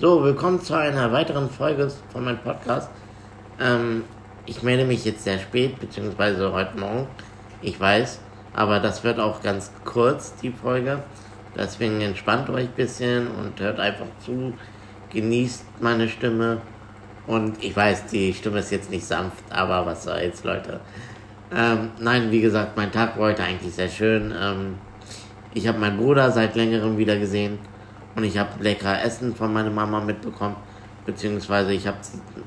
So, willkommen zu einer weiteren Folge von meinem Podcast. Ähm, ich melde mich jetzt sehr spät, beziehungsweise heute Morgen. Ich weiß, aber das wird auch ganz kurz, die Folge. Deswegen entspannt euch ein bisschen und hört einfach zu. Genießt meine Stimme. Und ich weiß, die Stimme ist jetzt nicht sanft, aber was soll's, Leute. Ähm, nein, wie gesagt, mein Tag war heute eigentlich sehr schön. Ähm, ich habe meinen Bruder seit längerem wieder gesehen und ich habe lecker Essen von meiner Mama mitbekommen. Beziehungsweise ich habe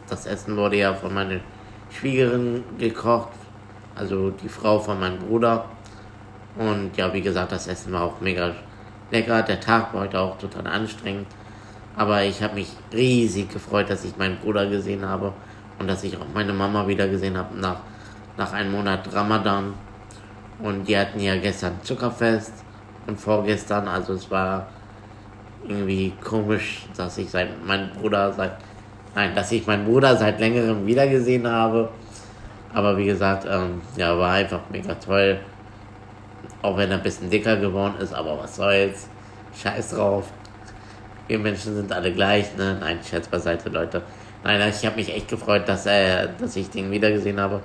das Essen wurde ja von meiner Schwiegerin gekocht, also die Frau von meinem Bruder. Und ja, wie gesagt, das Essen war auch mega lecker. Der Tag war heute auch total anstrengend. Aber ich habe mich riesig gefreut, dass ich meinen Bruder gesehen habe und dass ich auch meine Mama wieder gesehen habe nach, nach einem Monat Ramadan. Und die hatten ja gestern Zuckerfest und vorgestern, also es war irgendwie komisch, dass ich seit meinen Bruder seit nein, dass ich meinen Bruder seit längerem wiedergesehen habe. Aber wie gesagt, ähm, ja, war einfach mega toll. Auch wenn er ein bisschen dicker geworden ist, aber was soll's. Scheiß drauf. Wir Menschen sind alle gleich, ne? Nein, Scherz beiseite, Leute. Nein, ich habe mich echt gefreut, dass, er, dass ich den wiedergesehen habe.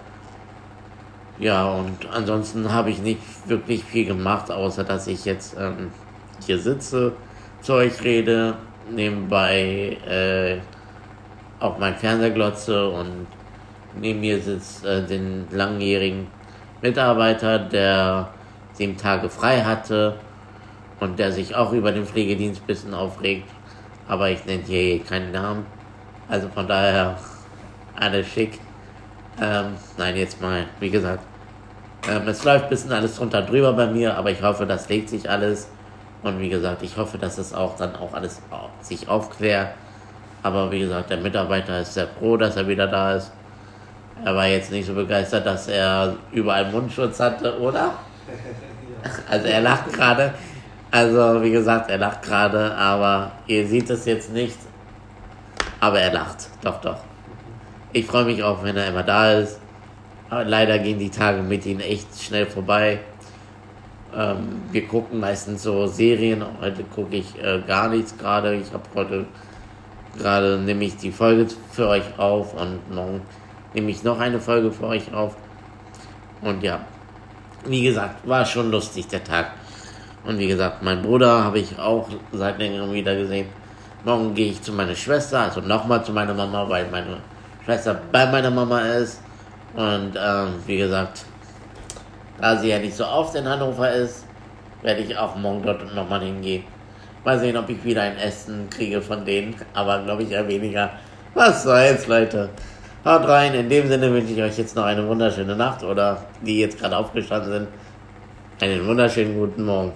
Ja, und ansonsten habe ich nicht wirklich viel gemacht, außer dass ich jetzt ähm, hier sitze, zu euch rede, nebenbei äh, auf mein Fernseher glotze und neben mir sitzt äh, den langjährigen Mitarbeiter, der sieben Tage frei hatte und der sich auch über den Pflegedienst ein bisschen aufregt. Aber ich nenne hier keinen Namen. Also von daher alles schick. Ähm, nein, jetzt mal, wie gesagt, ähm, es läuft ein bisschen alles drunter drüber bei mir, aber ich hoffe, das legt sich alles. Und wie gesagt, ich hoffe, dass es auch dann auch alles sich aufklärt. Aber wie gesagt, der Mitarbeiter ist sehr froh, dass er wieder da ist. Er war jetzt nicht so begeistert, dass er überall Mundschutz hatte, oder? Also er lacht gerade. Also wie gesagt, er lacht gerade, aber ihr seht es jetzt nicht. Aber er lacht, doch, doch. Ich freue mich auch, wenn er immer da ist. Aber leider gehen die Tage mit ihm echt schnell vorbei. Ähm, wir gucken meistens so Serien. Heute gucke ich äh, gar nichts gerade. Ich habe heute gerade nehme ich die Folge für euch auf und morgen nehme ich noch eine Folge für euch auf. Und ja, wie gesagt, war schon lustig der Tag. Und wie gesagt, mein Bruder habe ich auch seit längerem wieder gesehen. Morgen gehe ich zu meiner Schwester, also nochmal zu meiner Mama, weil meine Schwester bei meiner Mama ist. Und ähm, wie gesagt, da sie ja nicht so oft in Hannover ist, werde ich auch morgen dort nochmal hingehen. Mal sehen, ob ich wieder ein Essen kriege von denen, aber glaube ich eher weniger. Was soll's, Leute. Haut rein. In dem Sinne wünsche ich euch jetzt noch eine wunderschöne Nacht oder die jetzt gerade aufgestanden sind, einen wunderschönen guten Morgen.